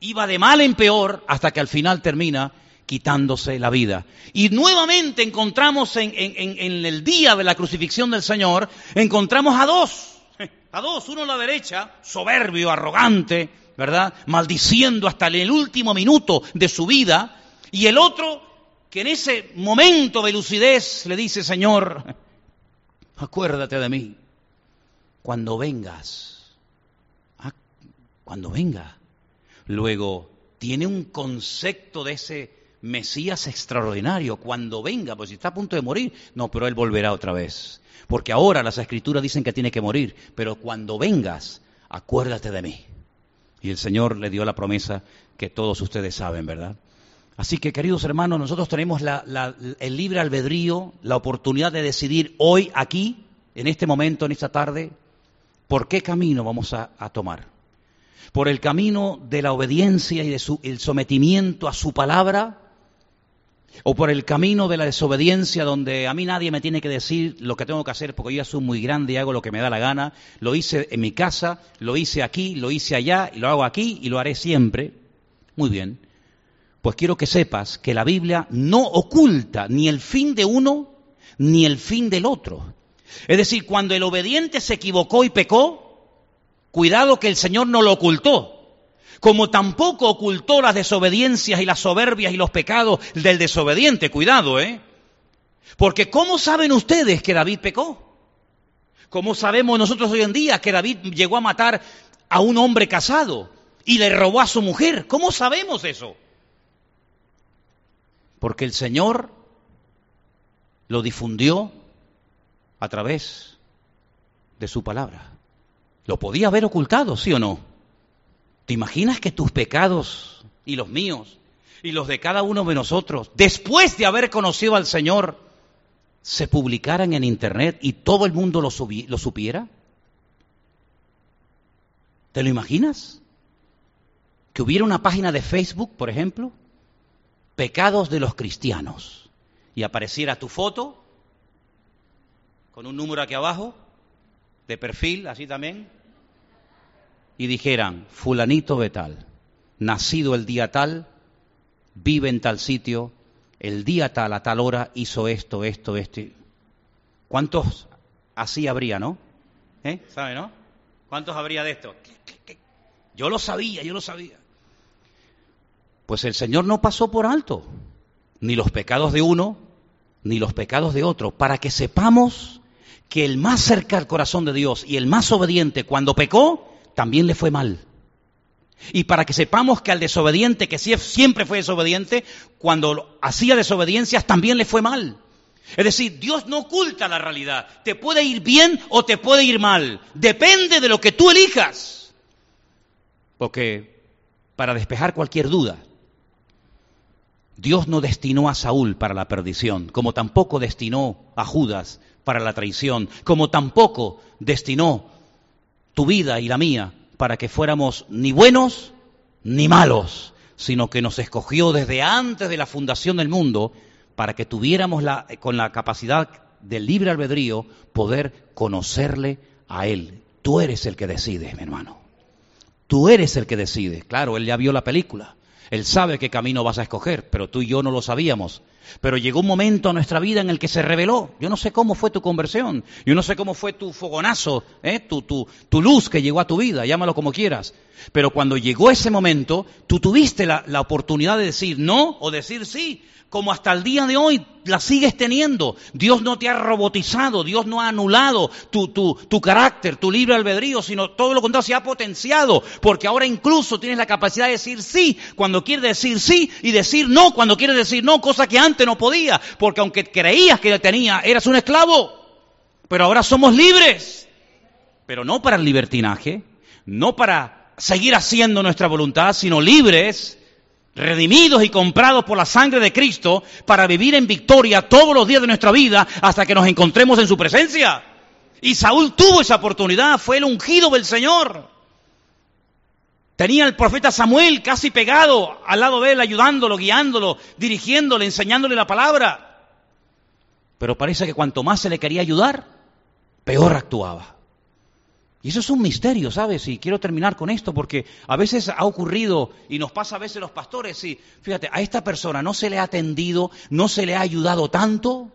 iba de mal en peor hasta que al final termina quitándose la vida. Y nuevamente encontramos en, el día de la crucifixión del Señor, encontramos a dos, *laughs* a dos, uno a la derecha, soberbio, arrogante, ¿verdad? Maldiciendo hasta el último minuto de su vida, y el otro que en ese momento de lucidez le dice, Señor, *laughs* acuérdate de mí cuando vengas, ah, cuando venga. Luego, tiene un concepto de ese Mesías extraordinario cuando venga, pues si está a punto de morir, no, pero Él volverá otra vez. Porque ahora las escrituras dicen que tiene que morir, pero cuando vengas, acuérdate de mí. Y el Señor le dio la promesa que todos ustedes saben, ¿verdad? Así que, queridos hermanos, nosotros tenemos el libre albedrío, la oportunidad de decidir hoy, aquí, en este momento, en esta tarde, por qué camino vamos a, tomar. Por el camino de la obediencia y del sometimiento a su palabra, o por el camino de la desobediencia donde a mí nadie me tiene que decir lo que tengo que hacer porque yo ya soy muy grande y hago lo que me da la gana. Lo hice en mi casa, lo hice aquí, lo hice allá, y lo hago aquí y lo haré siempre. Muy bien. Pues quiero que sepas que la Biblia no oculta ni el fin de uno ni el fin del otro. Es decir, cuando el obediente se equivocó y pecó, cuidado que el Señor no lo ocultó como tampoco ocultó las desobediencias y las soberbias y los pecados del desobediente. Cuidado, ¿eh? Porque ¿cómo saben ustedes que David pecó? ¿Cómo sabemos nosotros hoy en día que David llegó a matar a un hombre casado y le robó a su mujer? ¿Cómo sabemos eso? Porque el Señor lo difundió a través de su palabra. Lo podía haber ocultado, ¿sí o no? ¿Te imaginas que tus pecados y los míos y los de cada uno de nosotros, después de haber conocido al Señor, se publicaran en Internet y todo el mundo lo, supiera? ¿Te lo imaginas? Que hubiera una página de Facebook, por ejemplo, pecados de los cristianos, y apareciera tu foto con un número aquí abajo, de perfil, así también, y dijeran, fulanito de tal, nacido el día tal, vive en tal sitio, el día tal, a tal hora, hizo esto, esto, esto. ¿Cuántos así habría, no? ¿Eh? ¿Sabe, no? ¿Cuántos habría de esto? Yo lo sabía, yo lo sabía. Pues el Señor no pasó por alto ni los pecados de uno, ni los pecados de otro, para que sepamos que el más cerca al corazón de Dios y el más obediente cuando pecó, también le fue mal. Y para que sepamos que al desobediente, que siempre fue desobediente, cuando hacía desobediencias también le fue mal. Es decir, Dios no oculta la realidad. Te puede ir bien o te puede ir mal. Depende de lo que tú elijas. Porque para despejar cualquier duda, Dios no destinó a Saúl para la perdición, como tampoco destinó a Judas para la traición, como tampoco destinó tu vida y la mía para que fuéramos ni buenos ni malos, sino que nos escogió desde antes de la fundación del mundo para que tuviéramos la, con la capacidad del libre albedrío poder conocerle a Él. Tú eres el que decide, mi hermano. Tú eres el que decide. Claro, Él ya vio la película. Él sabe qué camino vas a escoger, pero tú y yo no lo sabíamos. Pero llegó un momento a nuestra vida en el que se reveló. Yo no sé cómo fue tu conversión, yo no sé cómo fue tu fogonazo, ¿eh? tu, luz que llegó a tu vida, llámalo como quieras. Pero cuando llegó ese momento, tú tuviste la, la oportunidad de decir no o decir sí como hasta el día de hoy la sigues teniendo. Dios no te ha robotizado, Dios no ha anulado tu, tu, tu, carácter, tu libre albedrío, sino todo lo contrario, se ha potenciado, porque ahora incluso tienes la capacidad de decir sí cuando quieres decir sí y decir no cuando quieres decir no, cosa que antes no podía, porque aunque creías que tenía, eras un esclavo, pero ahora somos libres, pero no para el libertinaje, no para seguir haciendo nuestra voluntad, sino libres redimidos y comprados por la sangre de Cristo para vivir en victoria todos los días de nuestra vida hasta que nos encontremos en su presencia. Y Saúl tuvo esa oportunidad, fue el ungido del Señor. Tenía al profeta Samuel casi pegado al lado de él, ayudándolo, guiándolo, dirigiéndole, enseñándole la palabra. Pero parece que cuanto más se le quería ayudar, peor actuaba. Y eso es un misterio, ¿sabes? Y quiero terminar con esto porque a veces ha ocurrido y nos pasa a veces los pastores, y fíjate, a esta persona no se le ha atendido, no se le ha ayudado tanto,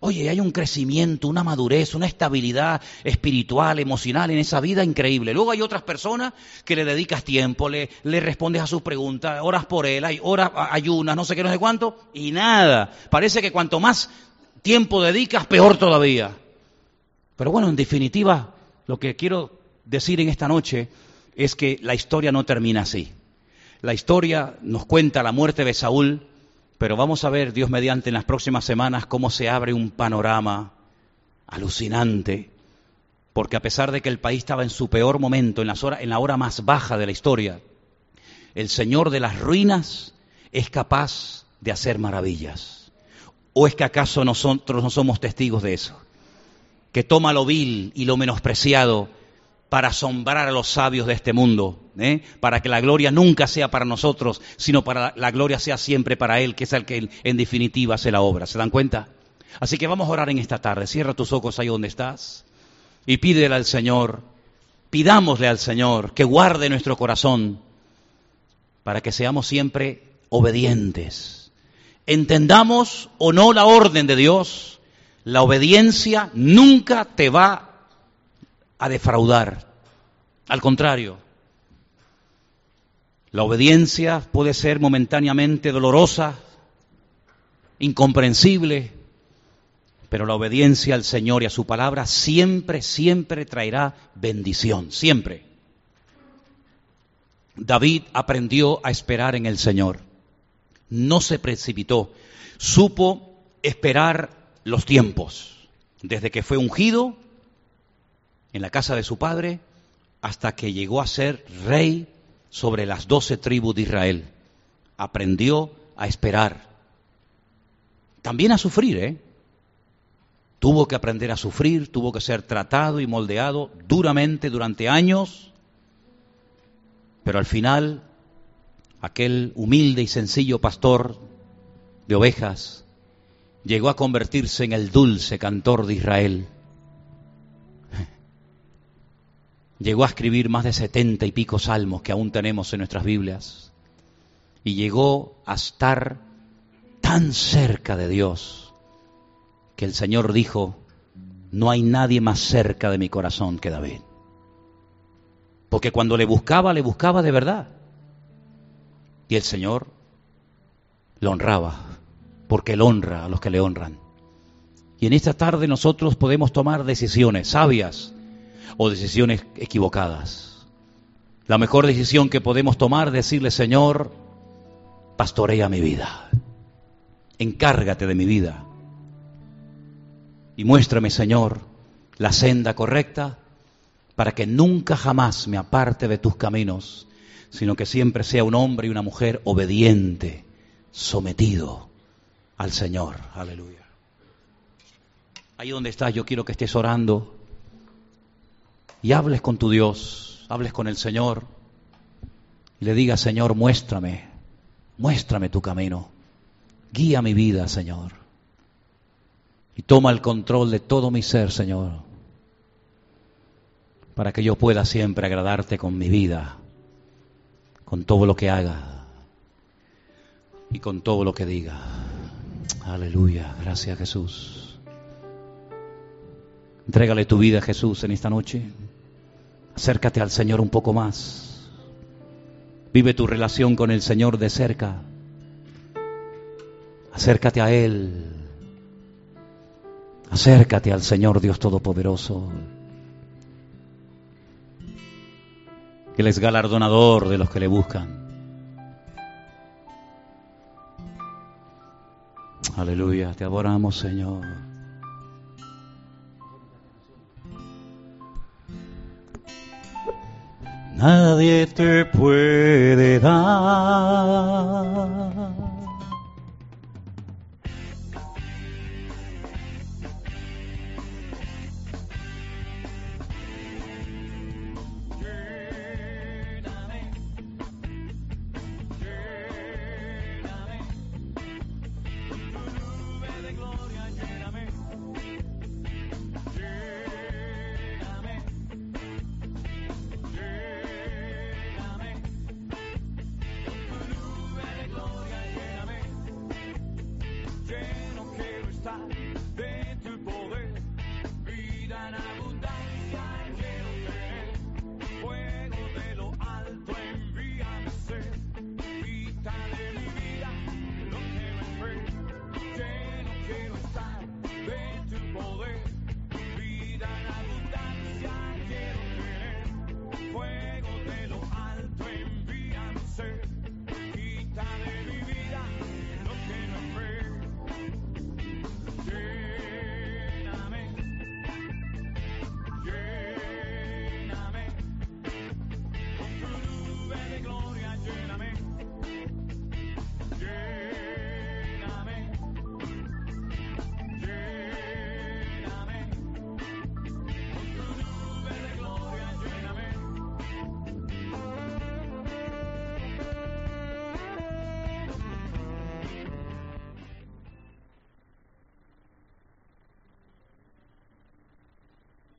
Oye, hay un crecimiento, una madurez, una estabilidad espiritual, emocional en esa vida increíble. Luego hay otras personas que le dedicas tiempo, le, le respondes a sus preguntas, oras por él, hay horas, ayunas, no sé qué, no sé cuánto, y nada. Parece que cuanto más tiempo dedicas, peor todavía. Pero bueno, en definitiva, lo que quiero decir en esta noche es que la historia no termina así. La historia nos cuenta la muerte de Saúl, pero vamos a ver, Dios mediante, en las próximas semanas cómo se abre un panorama alucinante, porque a pesar de que el país estaba en su peor momento, en, en la hora más baja de la historia, el Señor de las ruinas es capaz de hacer maravillas. ¿O es que acaso nosotros no somos testigos de eso? Que toma lo vil y lo menospreciado para asombrar a los sabios de este mundo, ¿eh? para que la gloria nunca sea para nosotros, sino para la gloria sea siempre para Él, que es el que en definitiva hace la obra. ¿Se dan cuenta? Así que vamos a orar en esta tarde. Cierra tus ojos ahí donde estás y pídele al Señor, pidámosle al Señor que guarde nuestro corazón para que seamos siempre obedientes. Entendamos o no la orden de Dios, la obediencia nunca te va a defraudar. Al contrario, la obediencia puede ser momentáneamente dolorosa, incomprensible, pero la obediencia al Señor y a su palabra siempre, siempre traerá bendición, siempre. David aprendió a esperar en el Señor, no se precipitó, supo esperar los tiempos, desde que fue ungido en la casa de su padre hasta que llegó a ser rey sobre las doce tribus de Israel. Aprendió a esperar. También a sufrir, ¿eh? Tuvo que aprender a sufrir, tuvo que ser tratado y moldeado duramente durante años, pero al final aquel humilde y sencillo pastor de ovejas llegó a convertirse en el dulce cantor de Israel Llegó a escribir más de setenta y pico salmos que aún tenemos en nuestras Biblias. Y llegó a estar tan cerca de Dios que el Señor dijo, no hay nadie más cerca de mi corazón que David. Porque cuando le buscaba, le buscaba de verdad. Y el Señor lo honraba, porque Él honra a los que le honran. Y en esta tarde nosotros podemos tomar decisiones sabias o decisiones equivocadas. La mejor decisión que podemos tomar es decirle, Señor, pastorea mi vida, encárgate de mi vida y muéstrame, Señor, la senda correcta para que nunca jamás me aparte de tus caminos, sino que siempre sea un hombre y una mujer obediente, sometido al Señor. Aleluya. Ahí donde estás, yo quiero que estés orando y hables con tu Dios, hables con el Señor y le digas, Señor, muéstrame, muéstrame tu camino, guía mi vida, Señor. Y toma el control de todo mi ser, Señor, para que yo pueda siempre agradarte con mi vida, con todo lo que haga y con todo lo que diga. Aleluya, gracias Jesús. Entrégale tu vida a Jesús en esta noche. Acércate al Señor un poco más. Vive tu relación con el Señor de cerca. Acércate a Él. Acércate al Señor Dios Todopoderoso. Él es galardonador de los que le buscan. Aleluya, te adoramos Señor. Nadie te puede dar.